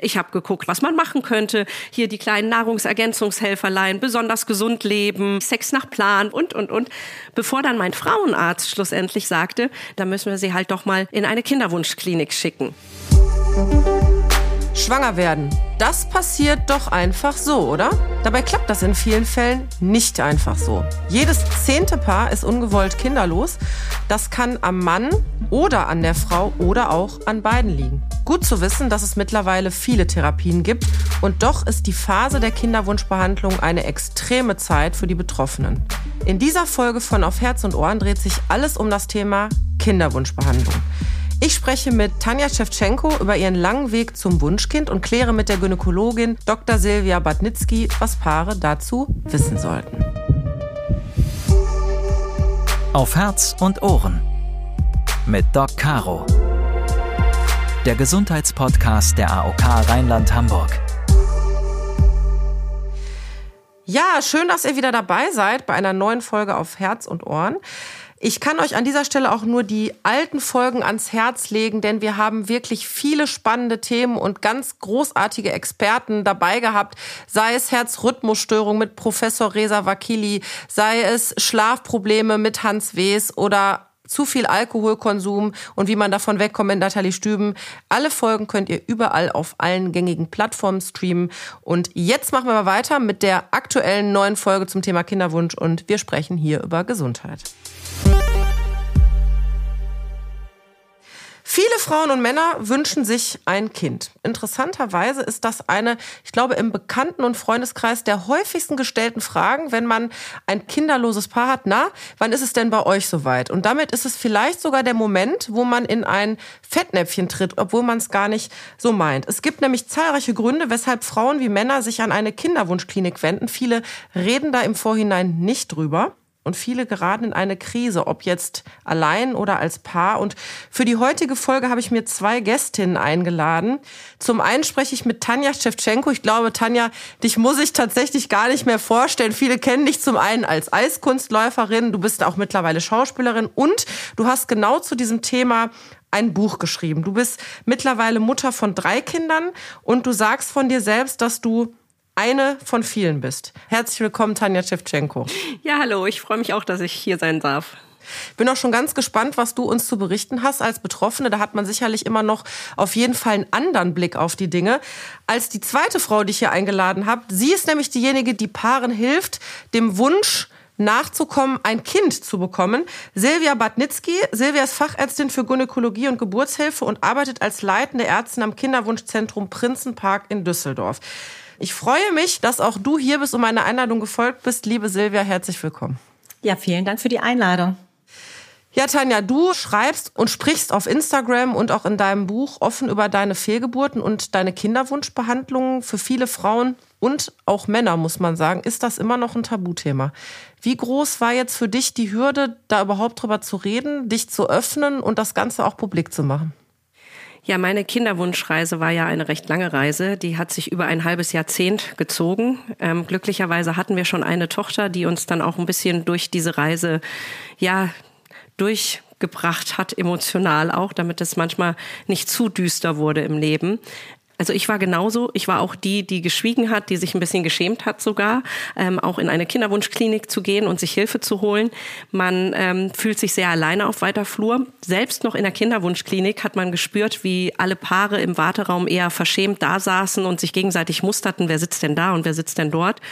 Ich habe geguckt, was man machen könnte. Hier die kleinen Nahrungsergänzungshelferlein, besonders gesund leben, Sex nach Plan und, und, und. Bevor dann mein Frauenarzt schlussendlich sagte, da müssen wir sie halt doch mal in eine Kinderwunschklinik schicken. Schwanger werden. Das passiert doch einfach so, oder? Dabei klappt das in vielen Fällen nicht einfach so. Jedes zehnte Paar ist ungewollt kinderlos. Das kann am Mann oder an der Frau oder auch an beiden liegen. Gut zu wissen, dass es mittlerweile viele Therapien gibt und doch ist die Phase der Kinderwunschbehandlung eine extreme Zeit für die Betroffenen. In dieser Folge von Auf Herz und Ohren dreht sich alles um das Thema Kinderwunschbehandlung. Ich spreche mit Tanja Schewtschenko über ihren langen Weg zum Wunschkind und kläre mit der Gynäkologin Dr. Silvia Badnitzki, was Paare dazu wissen sollten. Auf Herz und Ohren mit Doc Caro. Der Gesundheitspodcast der AOK Rheinland-Hamburg. Ja, schön, dass ihr wieder dabei seid bei einer neuen Folge auf Herz und Ohren. Ich kann euch an dieser Stelle auch nur die alten Folgen ans Herz legen, denn wir haben wirklich viele spannende Themen und ganz großartige Experten dabei gehabt. Sei es Herzrhythmusstörung mit Professor Reza Wakili, sei es Schlafprobleme mit Hans Wes oder zu viel Alkoholkonsum und wie man davon wegkommt mit Nathalie Stüben. Alle Folgen könnt ihr überall auf allen gängigen Plattformen streamen. Und jetzt machen wir mal weiter mit der aktuellen neuen Folge zum Thema Kinderwunsch und wir sprechen hier über Gesundheit. Viele Frauen und Männer wünschen sich ein Kind. Interessanterweise ist das eine, ich glaube, im Bekannten- und Freundeskreis der häufigsten gestellten Fragen, wenn man ein kinderloses Paar hat. Na, wann ist es denn bei euch soweit? Und damit ist es vielleicht sogar der Moment, wo man in ein Fettnäpfchen tritt, obwohl man es gar nicht so meint. Es gibt nämlich zahlreiche Gründe, weshalb Frauen wie Männer sich an eine Kinderwunschklinik wenden. Viele reden da im Vorhinein nicht drüber. Und viele geraten in eine Krise, ob jetzt allein oder als Paar. Und für die heutige Folge habe ich mir zwei Gästinnen eingeladen. Zum einen spreche ich mit Tanja Schewtschenko. Ich glaube, Tanja, dich muss ich tatsächlich gar nicht mehr vorstellen. Viele kennen dich zum einen als Eiskunstläuferin. Du bist auch mittlerweile Schauspielerin und du hast genau zu diesem Thema ein Buch geschrieben. Du bist mittlerweile Mutter von drei Kindern und du sagst von dir selbst, dass du eine von vielen bist. Herzlich willkommen, Tanja Schewtschenko. Ja, hallo, ich freue mich auch, dass ich hier sein darf. Bin auch schon ganz gespannt, was du uns zu berichten hast als Betroffene. Da hat man sicherlich immer noch auf jeden Fall einen anderen Blick auf die Dinge als die zweite Frau, die ich hier eingeladen habe. Sie ist nämlich diejenige, die Paaren hilft, dem Wunsch nachzukommen, ein Kind zu bekommen. Silvia Badnitzki. Silvia ist Fachärztin für Gynäkologie und Geburtshilfe und arbeitet als leitende Ärztin am Kinderwunschzentrum Prinzenpark in Düsseldorf. Ich freue mich, dass auch du hier bist und meiner Einladung gefolgt bist. Liebe Silvia, herzlich willkommen. Ja, vielen Dank für die Einladung. Ja, Tanja, du schreibst und sprichst auf Instagram und auch in deinem Buch offen über deine Fehlgeburten und deine Kinderwunschbehandlungen. Für viele Frauen und auch Männer, muss man sagen, ist das immer noch ein Tabuthema. Wie groß war jetzt für dich die Hürde, da überhaupt drüber zu reden, dich zu öffnen und das Ganze auch publik zu machen? Ja, meine Kinderwunschreise war ja eine recht lange Reise. Die hat sich über ein halbes Jahrzehnt gezogen. Ähm, glücklicherweise hatten wir schon eine Tochter, die uns dann auch ein bisschen durch diese Reise, ja, durchgebracht hat, emotional auch, damit es manchmal nicht zu düster wurde im Leben. Also ich war genauso, ich war auch die, die geschwiegen hat, die sich ein bisschen geschämt hat sogar, ähm, auch in eine Kinderwunschklinik zu gehen und sich Hilfe zu holen. Man ähm, fühlt sich sehr alleine auf weiter Flur. Selbst noch in der Kinderwunschklinik hat man gespürt, wie alle Paare im Warteraum eher verschämt da saßen und sich gegenseitig musterten, wer sitzt denn da und wer sitzt denn dort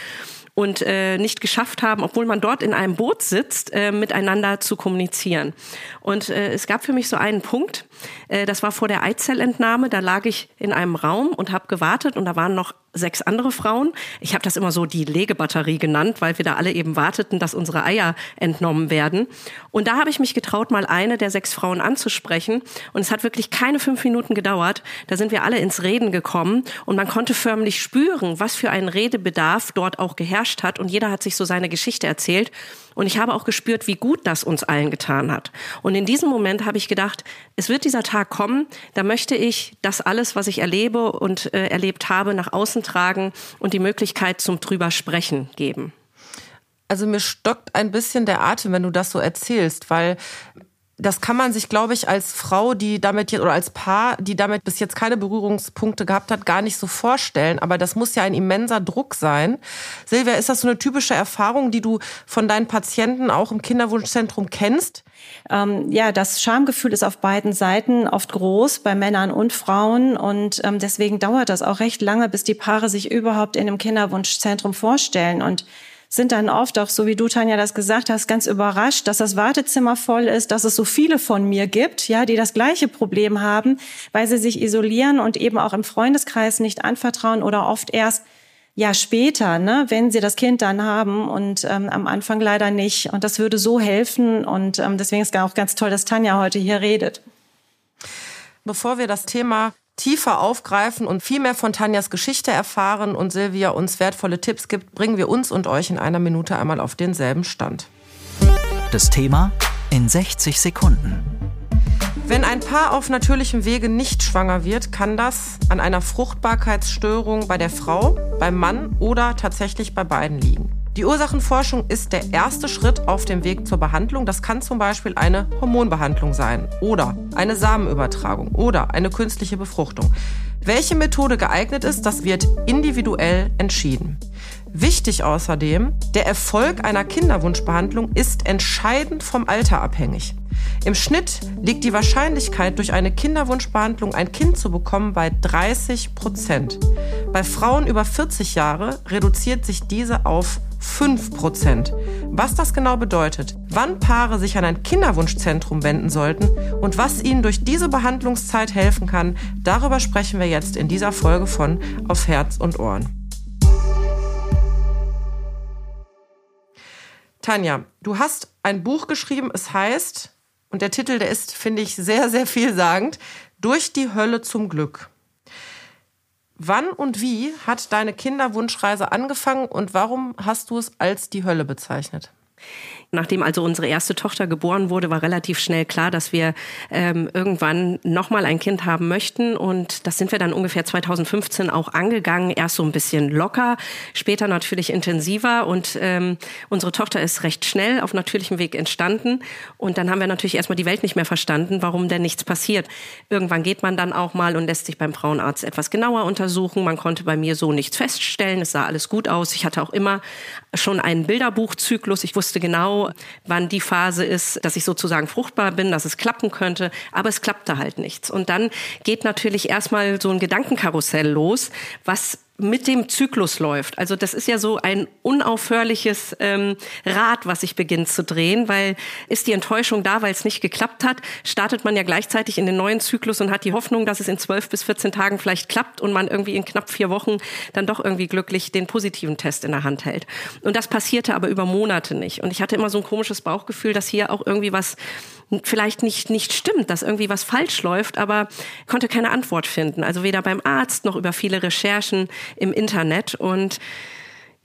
und äh, nicht geschafft haben, obwohl man dort in einem Boot sitzt, äh, miteinander zu kommunizieren. Und äh, es gab für mich so einen Punkt, äh, das war vor der Eizellentnahme, da lag ich in einem Raum und habe gewartet und da waren noch sechs andere Frauen. Ich habe das immer so die Legebatterie genannt, weil wir da alle eben warteten, dass unsere Eier entnommen werden. Und da habe ich mich getraut, mal eine der sechs Frauen anzusprechen. Und es hat wirklich keine fünf Minuten gedauert. Da sind wir alle ins Reden gekommen und man konnte förmlich spüren, was für einen Redebedarf dort auch geherrscht hat. Und jeder hat sich so seine Geschichte erzählt. Und ich habe auch gespürt, wie gut das uns allen getan hat. Und in diesem Moment habe ich gedacht, es wird dieser Tag kommen, da möchte ich das alles, was ich erlebe und äh, erlebt habe, nach außen tragen und die Möglichkeit zum drüber sprechen geben. Also mir stockt ein bisschen der Atem, wenn du das so erzählst, weil das kann man sich, glaube ich, als Frau, die damit jetzt, oder als Paar, die damit bis jetzt keine Berührungspunkte gehabt hat, gar nicht so vorstellen. Aber das muss ja ein immenser Druck sein. Silvia, ist das so eine typische Erfahrung, die du von deinen Patienten auch im Kinderwunschzentrum kennst? Ähm, ja, das Schamgefühl ist auf beiden Seiten oft groß, bei Männern und Frauen. Und ähm, deswegen dauert das auch recht lange, bis die Paare sich überhaupt in einem Kinderwunschzentrum vorstellen. Und sind dann oft auch, so wie du, Tanja, das gesagt hast, ganz überrascht, dass das Wartezimmer voll ist, dass es so viele von mir gibt, ja, die das gleiche Problem haben, weil sie sich isolieren und eben auch im Freundeskreis nicht anvertrauen oder oft erst ja später, ne, wenn sie das Kind dann haben und ähm, am Anfang leider nicht. Und das würde so helfen und ähm, deswegen ist auch ganz toll, dass Tanja heute hier redet. Bevor wir das Thema tiefer aufgreifen und viel mehr von Tanjas Geschichte erfahren und Silvia uns wertvolle Tipps gibt, bringen wir uns und euch in einer Minute einmal auf denselben Stand. Das Thema in 60 Sekunden. Wenn ein Paar auf natürlichem Wege nicht schwanger wird, kann das an einer Fruchtbarkeitsstörung bei der Frau, beim Mann oder tatsächlich bei beiden liegen. Die Ursachenforschung ist der erste Schritt auf dem Weg zur Behandlung. Das kann zum Beispiel eine Hormonbehandlung sein oder eine Samenübertragung oder eine künstliche Befruchtung. Welche Methode geeignet ist, das wird individuell entschieden. Wichtig außerdem, der Erfolg einer Kinderwunschbehandlung ist entscheidend vom Alter abhängig. Im Schnitt liegt die Wahrscheinlichkeit, durch eine Kinderwunschbehandlung ein Kind zu bekommen, bei 30 Prozent. Bei Frauen über 40 Jahre reduziert sich diese auf 5 Prozent. Was das genau bedeutet, wann Paare sich an ein Kinderwunschzentrum wenden sollten und was ihnen durch diese Behandlungszeit helfen kann, darüber sprechen wir jetzt in dieser Folge von Auf Herz und Ohren. Tanja, du hast ein Buch geschrieben, es heißt, und der Titel, der ist, finde ich, sehr, sehr vielsagend, Durch die Hölle zum Glück. Wann und wie hat deine Kinderwunschreise angefangen und warum hast du es als die Hölle bezeichnet? Nachdem also unsere erste Tochter geboren wurde, war relativ schnell klar, dass wir ähm, irgendwann nochmal ein Kind haben möchten. Und das sind wir dann ungefähr 2015 auch angegangen. Erst so ein bisschen locker, später natürlich intensiver. Und ähm, unsere Tochter ist recht schnell auf natürlichem Weg entstanden. Und dann haben wir natürlich erstmal die Welt nicht mehr verstanden, warum denn nichts passiert. Irgendwann geht man dann auch mal und lässt sich beim Frauenarzt etwas genauer untersuchen. Man konnte bei mir so nichts feststellen. Es sah alles gut aus. Ich hatte auch immer schon einen Bilderbuchzyklus. Ich wusste genau, wann die Phase ist, dass ich sozusagen fruchtbar bin, dass es klappen könnte, aber es klappte halt nichts. Und dann geht natürlich erstmal so ein Gedankenkarussell los, was mit dem Zyklus läuft. Also das ist ja so ein unaufhörliches ähm, Rad, was sich beginnt zu drehen, weil ist die Enttäuschung da, weil es nicht geklappt hat, startet man ja gleichzeitig in den neuen Zyklus und hat die Hoffnung, dass es in zwölf bis 14 Tagen vielleicht klappt und man irgendwie in knapp vier Wochen dann doch irgendwie glücklich den positiven Test in der Hand hält. Und das passierte aber über Monate nicht. Und ich hatte immer so ein komisches Bauchgefühl, dass hier auch irgendwie was vielleicht nicht, nicht stimmt, dass irgendwie was falsch läuft, aber konnte keine Antwort finden. Also weder beim Arzt noch über viele Recherchen im Internet und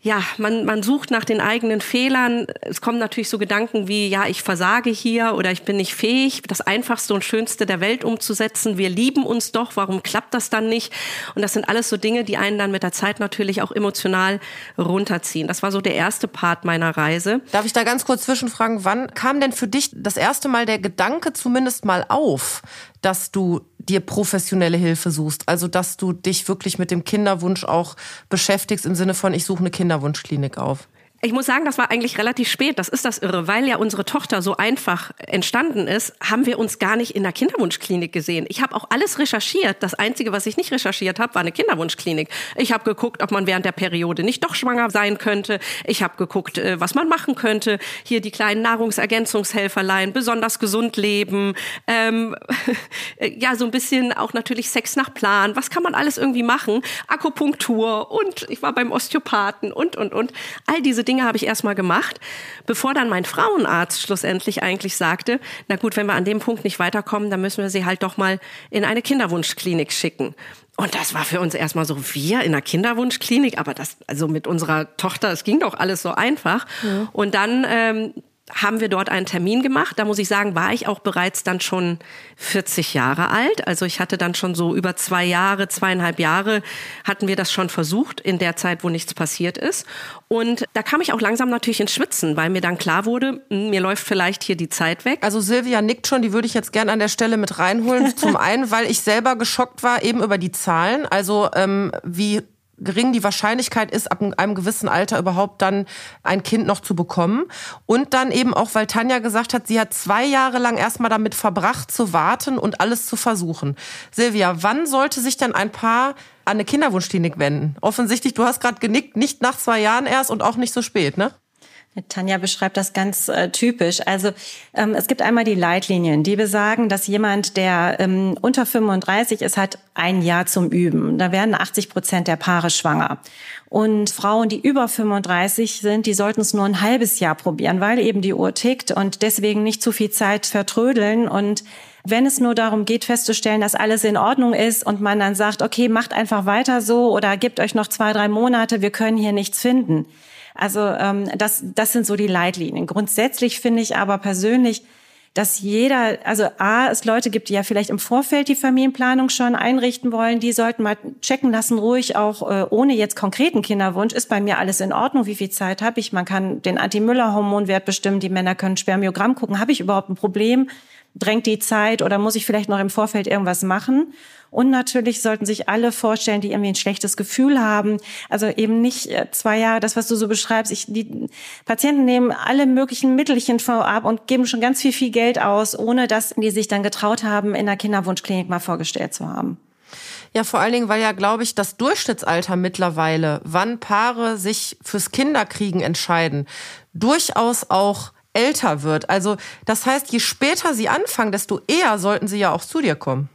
ja, man, man sucht nach den eigenen Fehlern. Es kommen natürlich so Gedanken wie, ja, ich versage hier oder ich bin nicht fähig, das Einfachste und Schönste der Welt umzusetzen. Wir lieben uns doch, warum klappt das dann nicht? Und das sind alles so Dinge, die einen dann mit der Zeit natürlich auch emotional runterziehen. Das war so der erste Part meiner Reise. Darf ich da ganz kurz zwischenfragen, wann kam denn für dich das erste Mal der Gedanke zumindest mal auf, dass du dir professionelle Hilfe suchst. Also, dass du dich wirklich mit dem Kinderwunsch auch beschäftigst im Sinne von, ich suche eine Kinderwunschklinik auf. Ich muss sagen, das war eigentlich relativ spät. Das ist das Irre. Weil ja unsere Tochter so einfach entstanden ist, haben wir uns gar nicht in der Kinderwunschklinik gesehen. Ich habe auch alles recherchiert. Das Einzige, was ich nicht recherchiert habe, war eine Kinderwunschklinik. Ich habe geguckt, ob man während der Periode nicht doch schwanger sein könnte. Ich habe geguckt, äh, was man machen könnte. Hier die kleinen Nahrungsergänzungshelferlein, besonders gesund leben. Ähm, ja, so ein bisschen auch natürlich Sex nach Plan. Was kann man alles irgendwie machen? Akupunktur und ich war beim Osteopathen und, und, und. All diese Dinge Dinge habe ich erstmal gemacht, bevor dann mein Frauenarzt schlussendlich eigentlich sagte, na gut, wenn wir an dem Punkt nicht weiterkommen, dann müssen wir sie halt doch mal in eine Kinderwunschklinik schicken. Und das war für uns erstmal so, wir in einer Kinderwunschklinik, aber das, also mit unserer Tochter, es ging doch alles so einfach. Ja. Und dann ähm, haben wir dort einen Termin gemacht. Da muss ich sagen, war ich auch bereits dann schon 40 Jahre alt. Also ich hatte dann schon so über zwei Jahre, zweieinhalb Jahre hatten wir das schon versucht in der Zeit, wo nichts passiert ist. Und da kam ich auch langsam natürlich ins Schwitzen, weil mir dann klar wurde, hm, mir läuft vielleicht hier die Zeit weg. Also Silvia nickt schon, die würde ich jetzt gerne an der Stelle mit reinholen. Zum einen, weil ich selber geschockt war eben über die Zahlen. Also ähm, wie gering die Wahrscheinlichkeit ist, ab einem gewissen Alter überhaupt dann ein Kind noch zu bekommen. Und dann eben auch, weil Tanja gesagt hat, sie hat zwei Jahre lang erstmal damit verbracht, zu warten und alles zu versuchen. Silvia, wann sollte sich denn ein Paar an eine Kinderwunschklinik wenden? Offensichtlich, du hast gerade genickt, nicht nach zwei Jahren erst und auch nicht so spät, ne? Tanja beschreibt das ganz äh, typisch. Also ähm, es gibt einmal die Leitlinien, die besagen, dass jemand, der ähm, unter 35 ist, hat ein Jahr zum Üben. Da werden 80 Prozent der Paare schwanger. Und Frauen, die über 35 sind, die sollten es nur ein halbes Jahr probieren, weil eben die Uhr tickt und deswegen nicht zu viel Zeit vertrödeln und wenn es nur darum geht, festzustellen, dass alles in Ordnung ist und man dann sagt, okay, macht einfach weiter so oder gebt euch noch zwei, drei Monate, wir können hier nichts finden also ähm, das, das sind so die Leitlinien. Grundsätzlich finde ich aber persönlich, dass jeder, also A, es Leute gibt, die ja vielleicht im Vorfeld die Familienplanung schon einrichten wollen, die sollten mal checken lassen, ruhig auch äh, ohne jetzt konkreten Kinderwunsch, ist bei mir alles in Ordnung, wie viel Zeit habe ich, man kann den Anti-Müller-Hormonwert bestimmen, die Männer können Spermiogramm gucken, habe ich überhaupt ein Problem, drängt die Zeit oder muss ich vielleicht noch im Vorfeld irgendwas machen? Und natürlich sollten sich alle vorstellen, die irgendwie ein schlechtes Gefühl haben. Also eben nicht äh, zwei Jahre, das, was du so beschreibst. Ich, die Patienten nehmen alle möglichen Mittelchen vorab und geben schon ganz viel, viel Geld aus, ohne dass die sich dann getraut haben, in der Kinderwunschklinik mal vorgestellt zu haben. Ja, vor allen Dingen, weil ja, glaube ich, das Durchschnittsalter mittlerweile, wann Paare sich fürs Kinderkriegen entscheiden, durchaus auch älter wird. Also das heißt, je später sie anfangen, desto eher sollten sie ja auch zu dir kommen.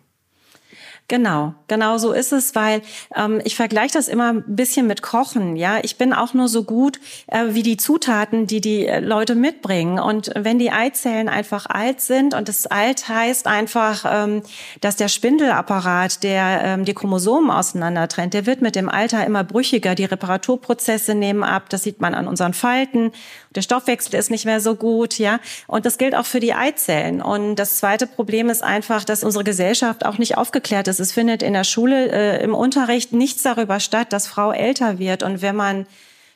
Genau, genau so ist es, weil ähm, ich vergleiche das immer ein bisschen mit Kochen. Ja, ich bin auch nur so gut äh, wie die Zutaten, die die äh, Leute mitbringen. Und wenn die Eizellen einfach alt sind und das alt heißt einfach, ähm, dass der Spindelapparat, der ähm, die Chromosomen auseinandertrennt, der wird mit dem Alter immer brüchiger. Die Reparaturprozesse nehmen ab. Das sieht man an unseren Falten. Der Stoffwechsel ist nicht mehr so gut, ja. Und das gilt auch für die Eizellen. Und das zweite Problem ist einfach, dass unsere Gesellschaft auch nicht aufgeklärt ist. Es findet in der Schule äh, im Unterricht nichts darüber statt, dass Frau älter wird. Und wenn man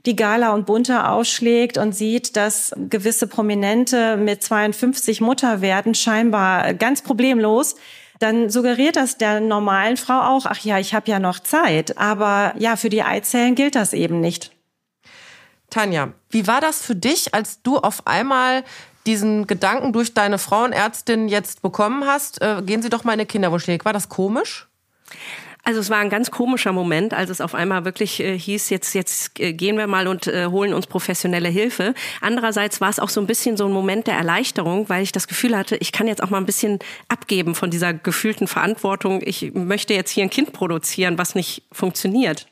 die Gala und Bunte ausschlägt und sieht, dass gewisse Prominente mit 52 Mutter werden, scheinbar ganz problemlos, dann suggeriert das der normalen Frau auch, ach ja, ich habe ja noch Zeit. Aber ja, für die Eizellen gilt das eben nicht. Tanja, wie war das für dich, als du auf einmal diesen Gedanken durch deine Frauenärztin jetzt bekommen hast? Äh, gehen Sie doch mal in eine Kinderwunschklinik. War das komisch? Also es war ein ganz komischer Moment, als es auf einmal wirklich äh, hieß, jetzt jetzt äh, gehen wir mal und äh, holen uns professionelle Hilfe. Andererseits war es auch so ein bisschen so ein Moment der Erleichterung, weil ich das Gefühl hatte, ich kann jetzt auch mal ein bisschen abgeben von dieser gefühlten Verantwortung. Ich möchte jetzt hier ein Kind produzieren, was nicht funktioniert.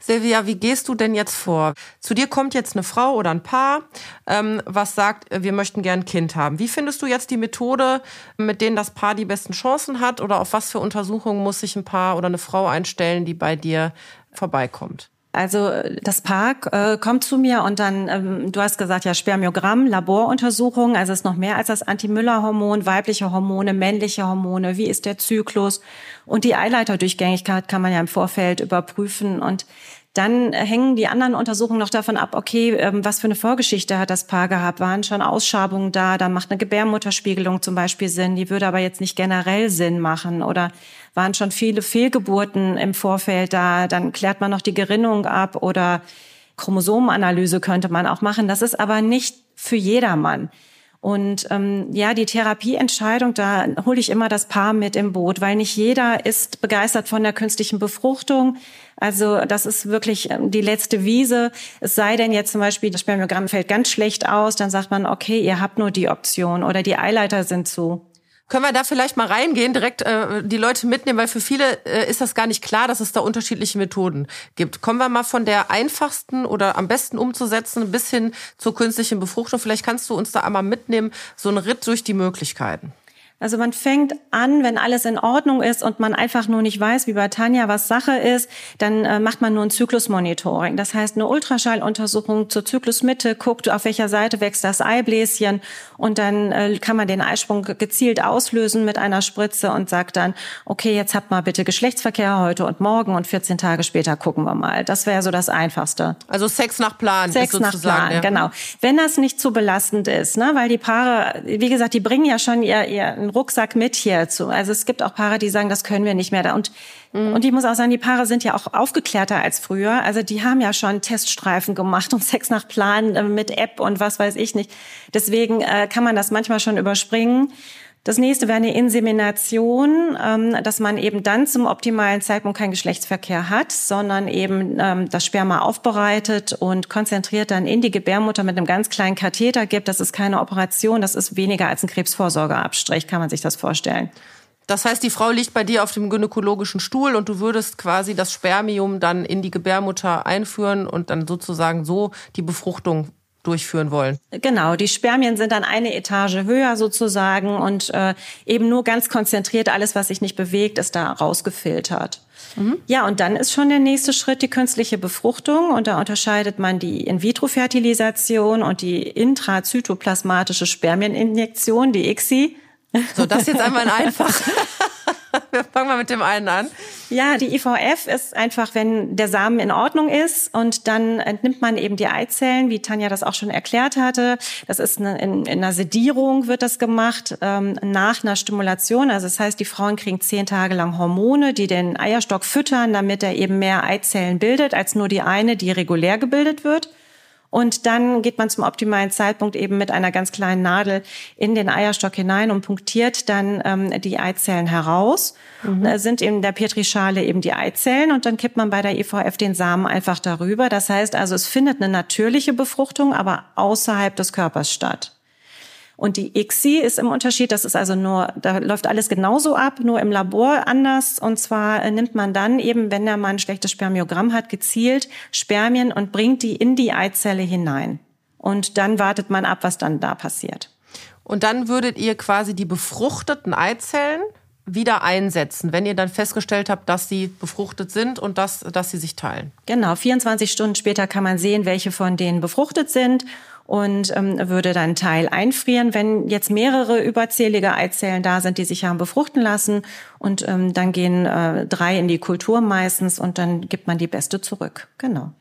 Silvia, wie gehst du denn jetzt vor? Zu dir kommt jetzt eine Frau oder ein Paar, ähm, was sagt, wir möchten gern ein Kind haben. Wie findest du jetzt die Methode, mit denen das Paar die besten Chancen hat? Oder auf was für Untersuchungen muss sich ein Paar oder eine Frau einstellen, die bei dir vorbeikommt? Also das Park äh, kommt zu mir und dann, ähm, du hast gesagt, ja, Spermiogramm, Laboruntersuchung, also es ist noch mehr als das Anti-Müller-Hormon, weibliche Hormone, männliche Hormone, wie ist der Zyklus und die Eileiterdurchgängigkeit kann man ja im Vorfeld überprüfen und dann hängen die anderen Untersuchungen noch davon ab, okay, ähm, was für eine Vorgeschichte hat das Paar gehabt? Waren schon Ausschabungen da? Da macht eine Gebärmutterspiegelung zum Beispiel Sinn. Die würde aber jetzt nicht generell Sinn machen. Oder waren schon viele Fehlgeburten im Vorfeld da? Dann klärt man noch die Gerinnung ab oder Chromosomenanalyse könnte man auch machen. Das ist aber nicht für jedermann. Und ähm, ja, die Therapieentscheidung, da hole ich immer das Paar mit im Boot, weil nicht jeder ist begeistert von der künstlichen Befruchtung. Also das ist wirklich ähm, die letzte Wiese. Es sei denn jetzt zum Beispiel, das Spermiogramm fällt ganz schlecht aus, dann sagt man, okay, ihr habt nur die Option oder die Eileiter sind zu. Können wir da vielleicht mal reingehen, direkt äh, die Leute mitnehmen, weil für viele äh, ist das gar nicht klar, dass es da unterschiedliche Methoden gibt. Kommen wir mal von der einfachsten oder am besten umzusetzen bis hin zur künstlichen Befruchtung. Vielleicht kannst du uns da einmal mitnehmen, so einen Ritt durch die Möglichkeiten. Also man fängt an, wenn alles in Ordnung ist und man einfach nur nicht weiß, wie bei Tanja, was Sache ist, dann äh, macht man nur ein Zyklusmonitoring. Das heißt eine Ultraschalluntersuchung zur Zyklusmitte, guckt, auf welcher Seite wächst das Eibläschen und dann äh, kann man den Eisprung gezielt auslösen mit einer Spritze und sagt dann, okay, jetzt habt mal bitte Geschlechtsverkehr heute und morgen und 14 Tage später gucken wir mal. Das wäre so das Einfachste. Also Sex nach Plan. Sex nach Plan, ja. genau. Wenn das nicht zu belastend ist, ne, weil die Paare, wie gesagt, die bringen ja schon ihr, ihr Rucksack mit hierzu. Also es gibt auch Paare, die sagen, das können wir nicht mehr. Und, mhm. und ich muss auch sagen, die Paare sind ja auch aufgeklärter als früher. Also die haben ja schon Teststreifen gemacht und Sex nach Plan äh, mit App und was weiß ich nicht. Deswegen äh, kann man das manchmal schon überspringen. Das nächste wäre eine Insemination, ähm, dass man eben dann zum optimalen Zeitpunkt keinen Geschlechtsverkehr hat, sondern eben ähm, das Sperma aufbereitet und konzentriert dann in die Gebärmutter mit einem ganz kleinen Katheter gibt. Das ist keine Operation, das ist weniger als ein Krebsvorsorgeabstrich, kann man sich das vorstellen. Das heißt, die Frau liegt bei dir auf dem gynäkologischen Stuhl und du würdest quasi das Spermium dann in die Gebärmutter einführen und dann sozusagen so die Befruchtung durchführen wollen. Genau, die Spermien sind dann eine Etage höher sozusagen und äh, eben nur ganz konzentriert, alles, was sich nicht bewegt, ist da rausgefiltert. Mhm. Ja, und dann ist schon der nächste Schritt die künstliche Befruchtung und da unterscheidet man die In-vitro-Fertilisation und die intrazytoplasmatische Spermieninjektion, die ICSI. So, das jetzt einmal einfach. Wir fangen mal mit dem einen an. Ja, die IVF ist einfach, wenn der Samen in Ordnung ist und dann entnimmt man eben die Eizellen, wie Tanja das auch schon erklärt hatte. Das ist eine, in, in einer Sedierung wird das gemacht, ähm, nach einer Stimulation. Also das heißt, die Frauen kriegen zehn Tage lang Hormone, die den Eierstock füttern, damit er eben mehr Eizellen bildet, als nur die eine, die regulär gebildet wird. Und dann geht man zum optimalen Zeitpunkt eben mit einer ganz kleinen Nadel in den Eierstock hinein und punktiert dann ähm, die Eizellen heraus. Mhm. Da sind in der Petrischale eben die Eizellen und dann kippt man bei der IVF den Samen einfach darüber. Das heißt also, es findet eine natürliche Befruchtung, aber außerhalb des Körpers statt. Und die ICSI ist im Unterschied, das ist also nur, da läuft alles genauso ab, nur im Labor anders. Und zwar äh, nimmt man dann eben, wenn der Mann ein schlechtes Spermiogramm hat, gezielt Spermien und bringt die in die Eizelle hinein. Und dann wartet man ab, was dann da passiert. Und dann würdet ihr quasi die befruchteten Eizellen wieder einsetzen, wenn ihr dann festgestellt habt, dass sie befruchtet sind und dass, dass sie sich teilen. Genau, 24 Stunden später kann man sehen, welche von denen befruchtet sind und ähm, würde dann Teil einfrieren, wenn jetzt mehrere überzählige Eizellen da sind, die sich haben befruchten lassen. Und ähm, dann gehen äh, drei in die Kultur meistens und dann gibt man die beste zurück. Genau.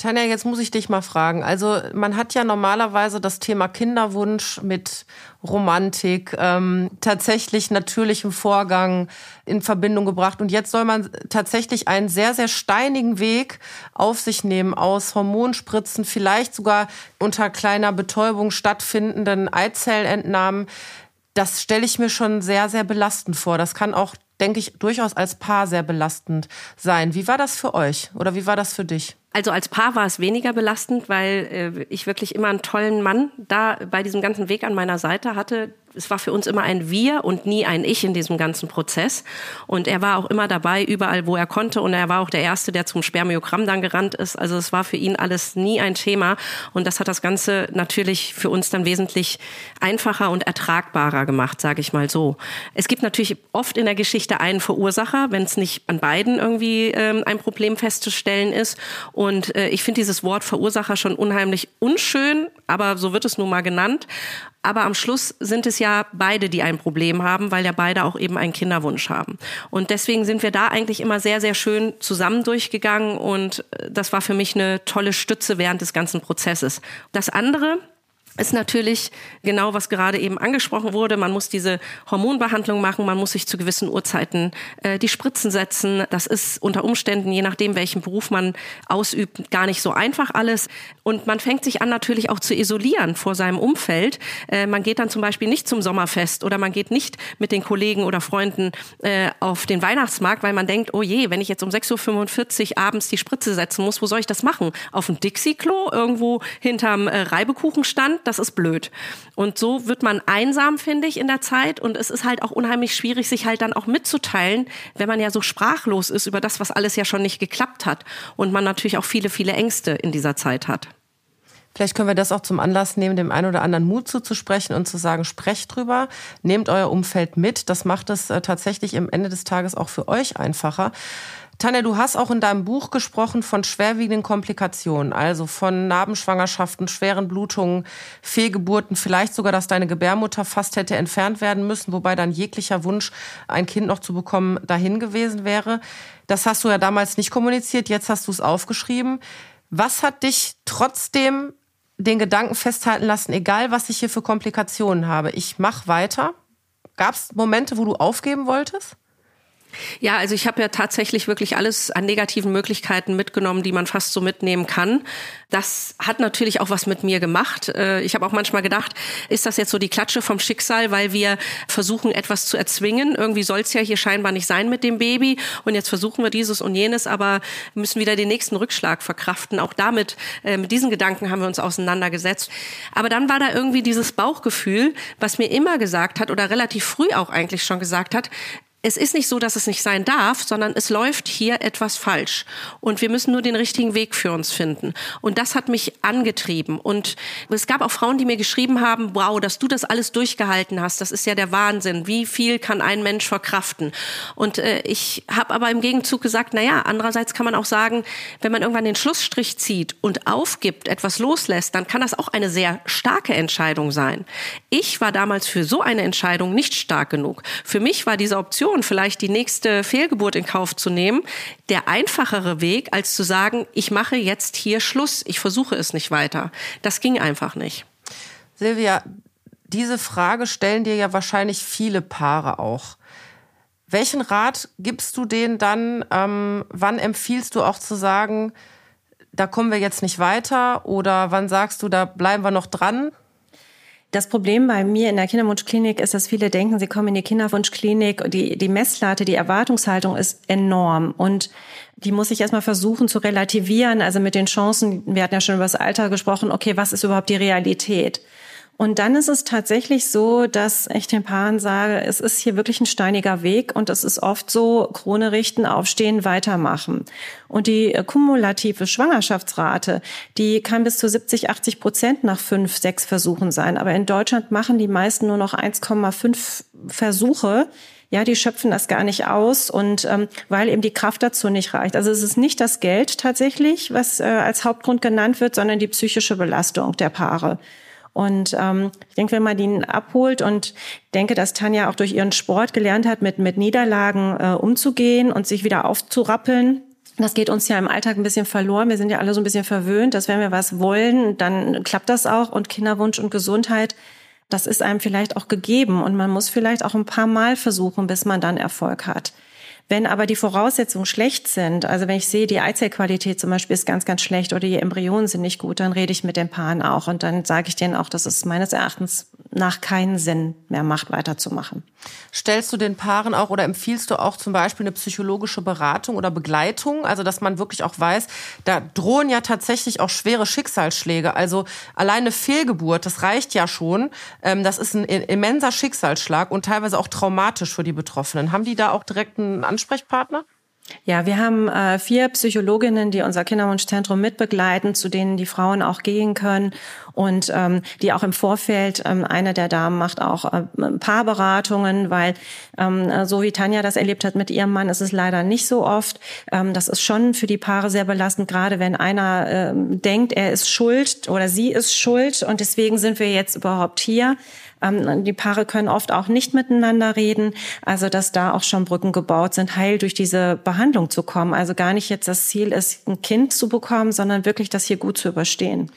Tanja, jetzt muss ich dich mal fragen. Also man hat ja normalerweise das Thema Kinderwunsch mit Romantik, ähm, tatsächlich natürlichem Vorgang in Verbindung gebracht. Und jetzt soll man tatsächlich einen sehr, sehr steinigen Weg auf sich nehmen aus Hormonspritzen, vielleicht sogar unter kleiner Betäubung stattfindenden Eizellenentnahmen. Das stelle ich mir schon sehr, sehr belastend vor. Das kann auch, denke ich, durchaus als Paar sehr belastend sein. Wie war das für euch oder wie war das für dich? Also als Paar war es weniger belastend, weil äh, ich wirklich immer einen tollen Mann da bei diesem ganzen Weg an meiner Seite hatte, es war für uns immer ein Wir und nie ein Ich in diesem ganzen Prozess. Und er war auch immer dabei, überall, wo er konnte. Und er war auch der Erste, der zum Spermiogramm dann gerannt ist. Also es war für ihn alles nie ein Thema. Und das hat das Ganze natürlich für uns dann wesentlich einfacher und ertragbarer gemacht, sage ich mal so. Es gibt natürlich oft in der Geschichte einen Verursacher, wenn es nicht an beiden irgendwie ähm, ein Problem festzustellen ist. Und äh, ich finde dieses Wort Verursacher schon unheimlich unschön, aber so wird es nun mal genannt. Aber am Schluss sind es ja beide, die ein Problem haben, weil ja beide auch eben einen Kinderwunsch haben. Und deswegen sind wir da eigentlich immer sehr, sehr schön zusammen durchgegangen und äh, das war für mich eine tolle Stütze während des ganzen Prozesses. Das andere, ist natürlich genau, was gerade eben angesprochen wurde. Man muss diese Hormonbehandlung machen, man muss sich zu gewissen Uhrzeiten äh, die Spritzen setzen. Das ist unter Umständen, je nachdem, welchen Beruf man ausübt, gar nicht so einfach alles. Und man fängt sich an, natürlich auch zu isolieren vor seinem Umfeld. Äh, man geht dann zum Beispiel nicht zum Sommerfest oder man geht nicht mit den Kollegen oder Freunden äh, auf den Weihnachtsmarkt, weil man denkt, oh je, wenn ich jetzt um 6.45 Uhr abends die Spritze setzen muss, wo soll ich das machen? Auf dem Dixie-Klo, irgendwo hinterm äh, Reibekuchenstand? Das ist blöd. Und so wird man einsam, finde ich, in der Zeit. Und es ist halt auch unheimlich schwierig, sich halt dann auch mitzuteilen, wenn man ja so sprachlos ist über das, was alles ja schon nicht geklappt hat. Und man natürlich auch viele, viele Ängste in dieser Zeit hat. Vielleicht können wir das auch zum Anlass nehmen, dem einen oder anderen Mut zuzusprechen und zu sagen, sprecht drüber, nehmt euer Umfeld mit. Das macht es äh, tatsächlich im Ende des Tages auch für euch einfacher. Tanja, du hast auch in deinem Buch gesprochen von schwerwiegenden Komplikationen, also von Narbenschwangerschaften, schweren Blutungen, Fehlgeburten, vielleicht sogar, dass deine Gebärmutter fast hätte entfernt werden müssen, wobei dann jeglicher Wunsch, ein Kind noch zu bekommen, dahin gewesen wäre. Das hast du ja damals nicht kommuniziert, jetzt hast du es aufgeschrieben. Was hat dich trotzdem den Gedanken festhalten lassen, egal was ich hier für Komplikationen habe, ich mache weiter? Gab es Momente, wo du aufgeben wolltest? Ja, also ich habe ja tatsächlich wirklich alles an negativen Möglichkeiten mitgenommen, die man fast so mitnehmen kann. Das hat natürlich auch was mit mir gemacht. Äh, ich habe auch manchmal gedacht, ist das jetzt so die Klatsche vom Schicksal, weil wir versuchen, etwas zu erzwingen? Irgendwie soll es ja hier scheinbar nicht sein mit dem Baby. Und jetzt versuchen wir dieses und jenes, aber müssen wieder den nächsten Rückschlag verkraften. Auch damit, äh, mit diesen Gedanken haben wir uns auseinandergesetzt. Aber dann war da irgendwie dieses Bauchgefühl, was mir immer gesagt hat oder relativ früh auch eigentlich schon gesagt hat, es ist nicht so, dass es nicht sein darf, sondern es läuft hier etwas falsch. Und wir müssen nur den richtigen Weg für uns finden. Und das hat mich angetrieben. Und es gab auch Frauen, die mir geschrieben haben, wow, dass du das alles durchgehalten hast, das ist ja der Wahnsinn. Wie viel kann ein Mensch verkraften? Und äh, ich habe aber im Gegenzug gesagt, na ja, andererseits kann man auch sagen, wenn man irgendwann den Schlussstrich zieht und aufgibt, etwas loslässt, dann kann das auch eine sehr starke Entscheidung sein. Ich war damals für so eine Entscheidung nicht stark genug. Für mich war diese Option Option, vielleicht die nächste Fehlgeburt in Kauf zu nehmen, der einfachere Weg, als zu sagen, ich mache jetzt hier Schluss, ich versuche es nicht weiter. Das ging einfach nicht. Silvia, diese Frage stellen dir ja wahrscheinlich viele Paare auch. Welchen Rat gibst du denen dann? Ähm, wann empfiehlst du auch zu sagen, da kommen wir jetzt nicht weiter? Oder wann sagst du, da bleiben wir noch dran? Das Problem bei mir in der Kinderwunschklinik ist, dass viele denken, sie kommen in die Kinderwunschklinik und die, die Messlatte, die Erwartungshaltung ist enorm. Und die muss ich erstmal versuchen zu relativieren, also mit den Chancen, wir hatten ja schon über das Alter gesprochen, okay, was ist überhaupt die Realität? Und dann ist es tatsächlich so, dass ich den Paaren sage, es ist hier wirklich ein steiniger Weg und es ist oft so, Krone richten, aufstehen, weitermachen. Und die kumulative Schwangerschaftsrate, die kann bis zu 70, 80 Prozent nach fünf, sechs Versuchen sein. Aber in Deutschland machen die meisten nur noch 1,5 Versuche ja, die schöpfen das gar nicht aus und ähm, weil eben die Kraft dazu nicht reicht. Also es ist nicht das Geld tatsächlich, was äh, als Hauptgrund genannt wird, sondern die psychische Belastung der Paare. Und ähm, ich denke, wenn man ihn abholt und denke, dass Tanja auch durch ihren Sport gelernt hat, mit, mit Niederlagen äh, umzugehen und sich wieder aufzurappeln, das geht uns ja im Alltag ein bisschen verloren. Wir sind ja alle so ein bisschen verwöhnt, dass wenn wir was wollen, dann klappt das auch. Und Kinderwunsch und Gesundheit, das ist einem vielleicht auch gegeben. Und man muss vielleicht auch ein paar Mal versuchen, bis man dann Erfolg hat. Wenn aber die Voraussetzungen schlecht sind, also wenn ich sehe, die Eizellqualität zum Beispiel ist ganz, ganz schlecht oder die Embryonen sind nicht gut, dann rede ich mit den Paaren auch und dann sage ich denen auch, dass es meines Erachtens nach keinen Sinn mehr macht, weiterzumachen. Stellst du den Paaren auch oder empfiehlst du auch zum Beispiel eine psychologische Beratung oder Begleitung? Also, dass man wirklich auch weiß, da drohen ja tatsächlich auch schwere Schicksalsschläge. Also, alleine Fehlgeburt, das reicht ja schon. Ähm, das ist ein immenser Schicksalsschlag und teilweise auch traumatisch für die Betroffenen. Haben die da auch direkt einen Ansprechpartner? Ja, wir haben äh, vier Psychologinnen, die unser Kinderwunschzentrum mitbegleiten, zu denen die Frauen auch gehen können und ähm, die auch im Vorfeld, ähm, eine der Damen macht auch äh, Paarberatungen, weil ähm, so wie Tanja das erlebt hat mit ihrem Mann, ist es leider nicht so oft. Ähm, das ist schon für die Paare sehr belastend, gerade wenn einer ähm, denkt, er ist schuld oder sie ist schuld und deswegen sind wir jetzt überhaupt hier. Ähm, die Paare können oft auch nicht miteinander reden. Also, dass da auch schon Brücken gebaut sind, heil durch diese Behandlung zu kommen. Also gar nicht jetzt das Ziel ist, ein Kind zu bekommen, sondern wirklich das hier gut zu überstehen.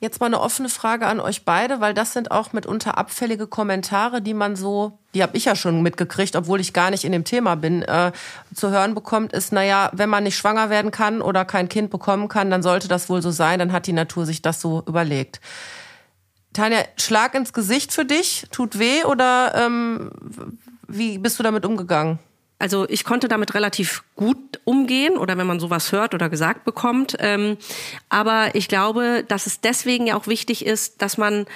Jetzt mal eine offene Frage an euch beide, weil das sind auch mitunter abfällige Kommentare, die man so, die habe ich ja schon mitgekriegt, obwohl ich gar nicht in dem Thema bin, äh, zu hören bekommt, ist, naja, wenn man nicht schwanger werden kann oder kein Kind bekommen kann, dann sollte das wohl so sein, dann hat die Natur sich das so überlegt. Tanja, Schlag ins Gesicht für dich, tut weh oder ähm, wie bist du damit umgegangen? Also ich konnte damit relativ gut umgehen oder wenn man sowas hört oder gesagt bekommt. Ähm, aber ich glaube, dass es deswegen ja auch wichtig ist, dass man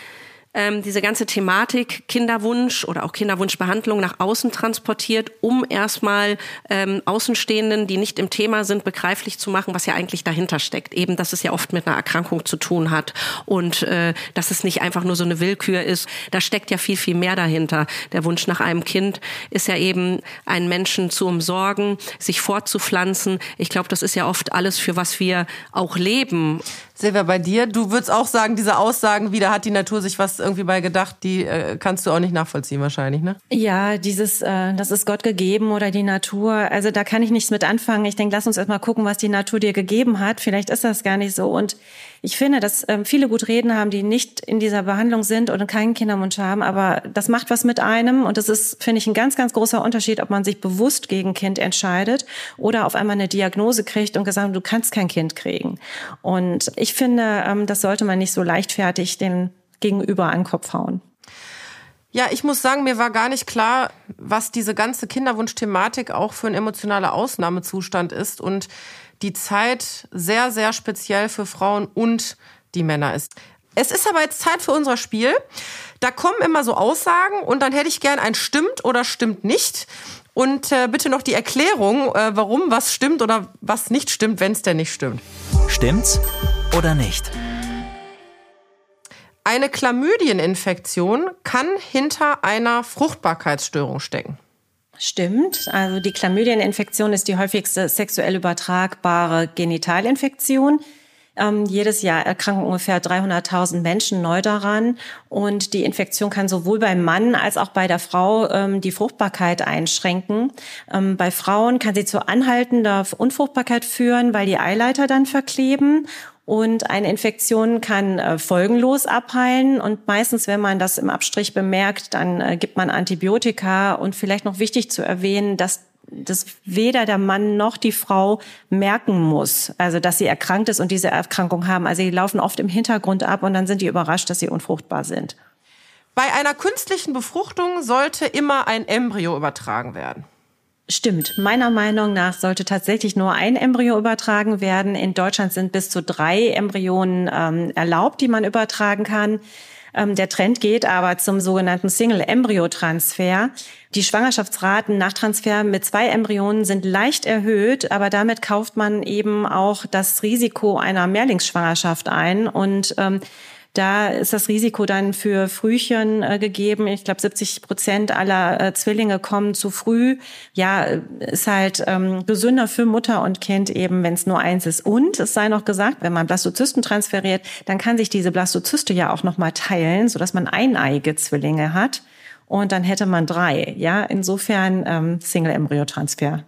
ähm, diese ganze Thematik Kinderwunsch oder auch Kinderwunschbehandlung nach außen transportiert, um erstmal ähm, Außenstehenden, die nicht im Thema sind, begreiflich zu machen, was ja eigentlich dahinter steckt. Eben, dass es ja oft mit einer Erkrankung zu tun hat und äh, dass es nicht einfach nur so eine Willkür ist. Da steckt ja viel, viel mehr dahinter. Der Wunsch nach einem Kind ist ja eben, einen Menschen zu umsorgen, sich fortzupflanzen. Ich glaube, das ist ja oft alles, für was wir auch leben. Silvia, bei dir, du würdest auch sagen, diese Aussagen, wie da hat die Natur sich was irgendwie bei gedacht, die äh, kannst du auch nicht nachvollziehen wahrscheinlich, ne? Ja, dieses, äh, das ist Gott gegeben oder die Natur. Also da kann ich nichts mit anfangen. Ich denke, lass uns erstmal gucken, was die Natur dir gegeben hat. Vielleicht ist das gar nicht so. Und ich finde, dass ähm, viele gut reden haben, die nicht in dieser Behandlung sind oder keinen Kinderwunsch haben, aber das macht was mit einem und das ist, finde ich, ein ganz, ganz großer Unterschied, ob man sich bewusst gegen Kind entscheidet oder auf einmal eine Diagnose kriegt und gesagt, du kannst kein Kind kriegen. Und ich finde, ähm, das sollte man nicht so leichtfertig den Gegenüber an den Kopf hauen. Ja, ich muss sagen, mir war gar nicht klar, was diese ganze Kinderwunsch-Thematik auch für ein emotionaler Ausnahmezustand ist und die Zeit sehr, sehr speziell für Frauen und die Männer ist. Es ist aber jetzt Zeit für unser Spiel. Da kommen immer so Aussagen und dann hätte ich gern ein stimmt oder stimmt nicht. Und äh, bitte noch die Erklärung, äh, warum was stimmt oder was nicht stimmt, wenn es denn nicht stimmt. Stimmt's oder nicht? Eine Chlamydieninfektion kann hinter einer Fruchtbarkeitsstörung stecken. Stimmt. Also die Chlamydieninfektion ist die häufigste sexuell übertragbare Genitalinfektion. Ähm, jedes Jahr erkranken ungefähr 300.000 Menschen neu daran. Und die Infektion kann sowohl beim Mann als auch bei der Frau ähm, die Fruchtbarkeit einschränken. Ähm, bei Frauen kann sie zu anhaltender Unfruchtbarkeit führen, weil die Eileiter dann verkleben. Und eine Infektion kann äh, folgenlos abheilen. Und meistens, wenn man das im Abstrich bemerkt, dann äh, gibt man Antibiotika. Und vielleicht noch wichtig zu erwähnen, dass das weder der Mann noch die Frau merken muss, also dass sie erkrankt ist und diese Erkrankung haben. Also die laufen oft im Hintergrund ab und dann sind die überrascht, dass sie unfruchtbar sind. Bei einer künstlichen Befruchtung sollte immer ein Embryo übertragen werden. Stimmt. Meiner Meinung nach sollte tatsächlich nur ein Embryo übertragen werden. In Deutschland sind bis zu drei Embryonen ähm, erlaubt, die man übertragen kann. Ähm, der Trend geht aber zum sogenannten Single-Embryo-Transfer. Die Schwangerschaftsraten nach Transfer mit zwei Embryonen sind leicht erhöht, aber damit kauft man eben auch das Risiko einer Mehrlingsschwangerschaft ein. Und ähm, da ist das Risiko dann für Frühchen äh, gegeben. Ich glaube, 70 Prozent aller äh, Zwillinge kommen zu früh. Ja, ist halt ähm, gesünder für Mutter und Kind eben, wenn es nur eins ist. Und es sei noch gesagt, wenn man Blastozysten transferiert, dann kann sich diese Blastozyste ja auch noch mal teilen, sodass man eineiige Zwillinge hat. Und dann hätte man drei. Ja, insofern ähm, Single-Embryo-Transfer.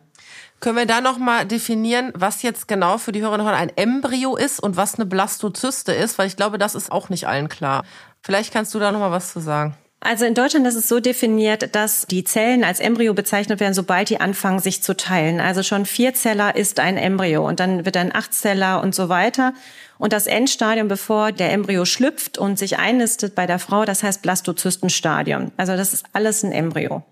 Können wir da nochmal definieren, was jetzt genau für die Hörerinnen ein Embryo ist und was eine Blastozyste ist? Weil ich glaube, das ist auch nicht allen klar. Vielleicht kannst du da nochmal was zu sagen. Also in Deutschland ist es so definiert, dass die Zellen als Embryo bezeichnet werden, sobald die anfangen, sich zu teilen. Also schon Vierzeller ist ein Embryo und dann wird ein Achtzeller und so weiter. Und das Endstadium, bevor der Embryo schlüpft und sich einnistet bei der Frau, das heißt Blastozystenstadium. Also das ist alles ein Embryo.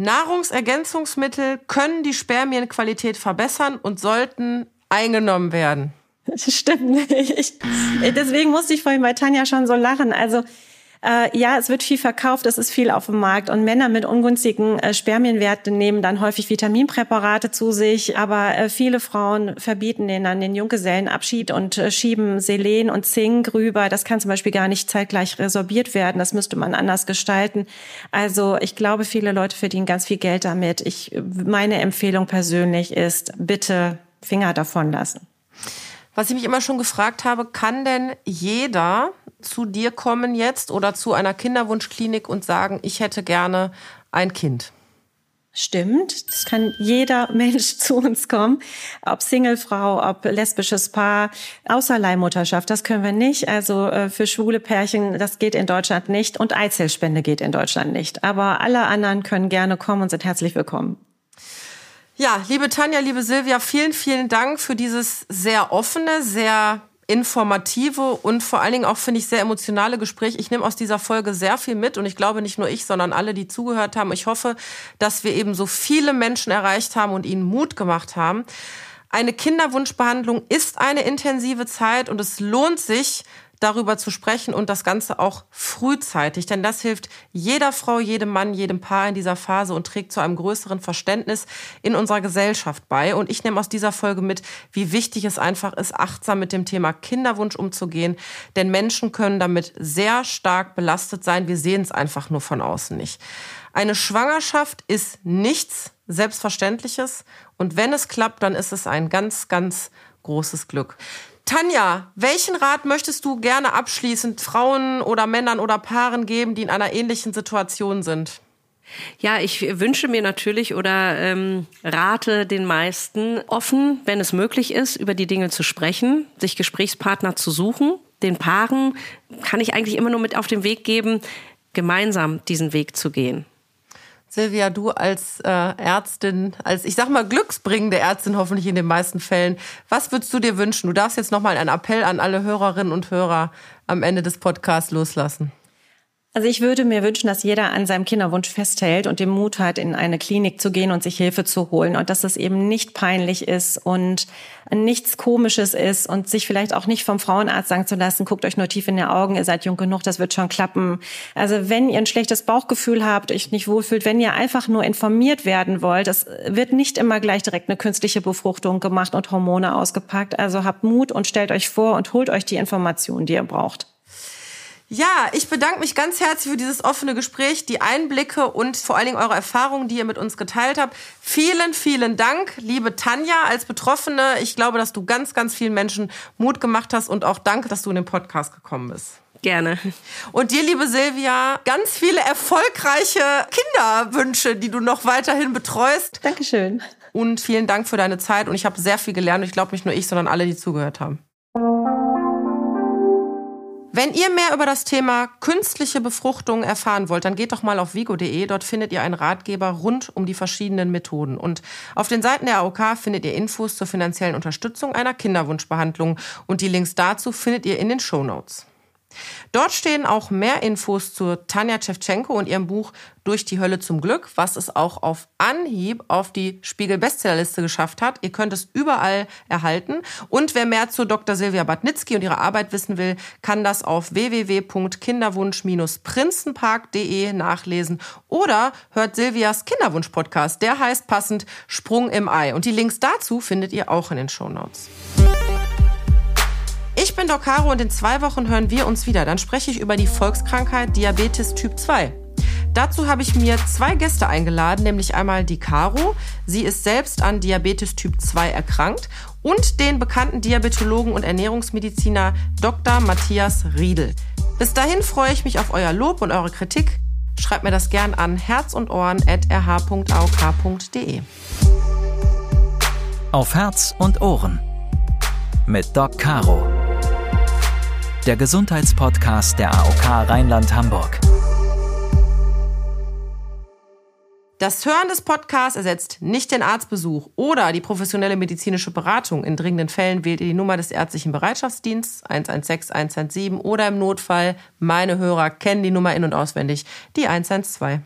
Nahrungsergänzungsmittel können die Spermienqualität verbessern und sollten eingenommen werden. Das stimmt nicht. Deswegen musste ich vorhin bei Tanja schon so lachen. Also äh, ja, es wird viel verkauft, es ist viel auf dem Markt und Männer mit ungünstigen äh, Spermienwerten nehmen dann häufig Vitaminpräparate zu sich, aber äh, viele Frauen verbieten denen dann den Junggesellenabschied und äh, schieben Selen und Zink rüber. Das kann zum Beispiel gar nicht zeitgleich resorbiert werden, das müsste man anders gestalten. Also ich glaube, viele Leute verdienen ganz viel Geld damit. Ich, meine Empfehlung persönlich ist, bitte Finger davon lassen. Was ich mich immer schon gefragt habe, kann denn jeder zu dir kommen jetzt oder zu einer Kinderwunschklinik und sagen, ich hätte gerne ein Kind? Stimmt, das kann jeder Mensch zu uns kommen, ob Singlefrau, ob lesbisches Paar, außer Leihmutterschaft, das können wir nicht. Also äh, für schwule Pärchen, das geht in Deutschland nicht und Eizellspende geht in Deutschland nicht. Aber alle anderen können gerne kommen und sind herzlich willkommen. Ja, liebe Tanja, liebe Silvia, vielen, vielen Dank für dieses sehr offene, sehr informative und vor allen Dingen auch, finde ich, sehr emotionale Gespräch. Ich nehme aus dieser Folge sehr viel mit und ich glaube nicht nur ich, sondern alle, die zugehört haben. Ich hoffe, dass wir eben so viele Menschen erreicht haben und ihnen Mut gemacht haben. Eine Kinderwunschbehandlung ist eine intensive Zeit und es lohnt sich, darüber zu sprechen und das Ganze auch frühzeitig. Denn das hilft jeder Frau, jedem Mann, jedem Paar in dieser Phase und trägt zu einem größeren Verständnis in unserer Gesellschaft bei. Und ich nehme aus dieser Folge mit, wie wichtig es einfach ist, achtsam mit dem Thema Kinderwunsch umzugehen. Denn Menschen können damit sehr stark belastet sein. Wir sehen es einfach nur von außen nicht. Eine Schwangerschaft ist nichts Selbstverständliches. Und wenn es klappt, dann ist es ein ganz, ganz großes Glück. Tanja, welchen Rat möchtest du gerne abschließend Frauen oder Männern oder Paaren geben, die in einer ähnlichen Situation sind? Ja, ich wünsche mir natürlich oder ähm, rate den meisten, offen, wenn es möglich ist, über die Dinge zu sprechen, sich Gesprächspartner zu suchen. Den Paaren kann ich eigentlich immer nur mit auf den Weg geben, gemeinsam diesen Weg zu gehen. Silvia, du als äh, Ärztin, als ich sag mal glücksbringende Ärztin hoffentlich in den meisten Fällen, was würdest du dir wünschen? Du darfst jetzt nochmal einen Appell an alle Hörerinnen und Hörer am Ende des Podcasts loslassen. Also ich würde mir wünschen, dass jeder an seinem Kinderwunsch festhält und den Mut hat, in eine Klinik zu gehen und sich Hilfe zu holen und dass das eben nicht peinlich ist und nichts Komisches ist und sich vielleicht auch nicht vom Frauenarzt sagen zu lassen, guckt euch nur tief in die Augen, ihr seid jung genug, das wird schon klappen. Also wenn ihr ein schlechtes Bauchgefühl habt, euch nicht wohlfühlt, wenn ihr einfach nur informiert werden wollt, es wird nicht immer gleich direkt eine künstliche Befruchtung gemacht und Hormone ausgepackt. Also habt Mut und stellt euch vor und holt euch die Informationen, die ihr braucht. Ja, ich bedanke mich ganz herzlich für dieses offene Gespräch, die Einblicke und vor allen Dingen eure Erfahrungen, die ihr mit uns geteilt habt. Vielen, vielen Dank, liebe Tanja, als Betroffene. Ich glaube, dass du ganz, ganz vielen Menschen Mut gemacht hast und auch danke, dass du in den Podcast gekommen bist. Gerne. Und dir, liebe Silvia, ganz viele erfolgreiche Kinderwünsche, die du noch weiterhin betreust. Dankeschön. Und vielen Dank für deine Zeit. Und ich habe sehr viel gelernt. Ich glaube nicht nur ich, sondern alle, die zugehört haben. Wenn ihr mehr über das Thema künstliche Befruchtung erfahren wollt, dann geht doch mal auf vigo.de. Dort findet ihr einen Ratgeber rund um die verschiedenen Methoden. Und auf den Seiten der AOK findet ihr Infos zur finanziellen Unterstützung einer Kinderwunschbehandlung. Und die Links dazu findet ihr in den Show Notes. Dort stehen auch mehr Infos zu Tanja Tschewtschenko und ihrem Buch Durch die Hölle zum Glück, was es auch auf Anhieb auf die Spiegel Bestsellerliste geschafft hat. Ihr könnt es überall erhalten. Und wer mehr zu Dr. Silvia Badnitzki und ihrer Arbeit wissen will, kann das auf www.kinderwunsch-prinzenpark.de nachlesen oder hört Silvias Kinderwunsch-Podcast. Der heißt passend Sprung im Ei. Und die Links dazu findet ihr auch in den Shownotes. Ich bin Doc Caro und in zwei Wochen hören wir uns wieder. Dann spreche ich über die Volkskrankheit Diabetes Typ 2. Dazu habe ich mir zwei Gäste eingeladen, nämlich einmal die Caro. Sie ist selbst an Diabetes Typ 2 erkrankt und den bekannten Diabetologen und Ernährungsmediziner Dr. Matthias Riedel. Bis dahin freue ich mich auf euer Lob und eure Kritik. Schreibt mir das gern an herz und ohren at rh.auk.de. Auf Herz und Ohren mit Doc Caro der Gesundheitspodcast der AOK Rheinland-Hamburg. Das Hören des Podcasts ersetzt nicht den Arztbesuch oder die professionelle medizinische Beratung. In dringenden Fällen wählt ihr die Nummer des ärztlichen Bereitschaftsdienstes 116 117 oder im Notfall, meine Hörer kennen die Nummer in- und auswendig, die 112.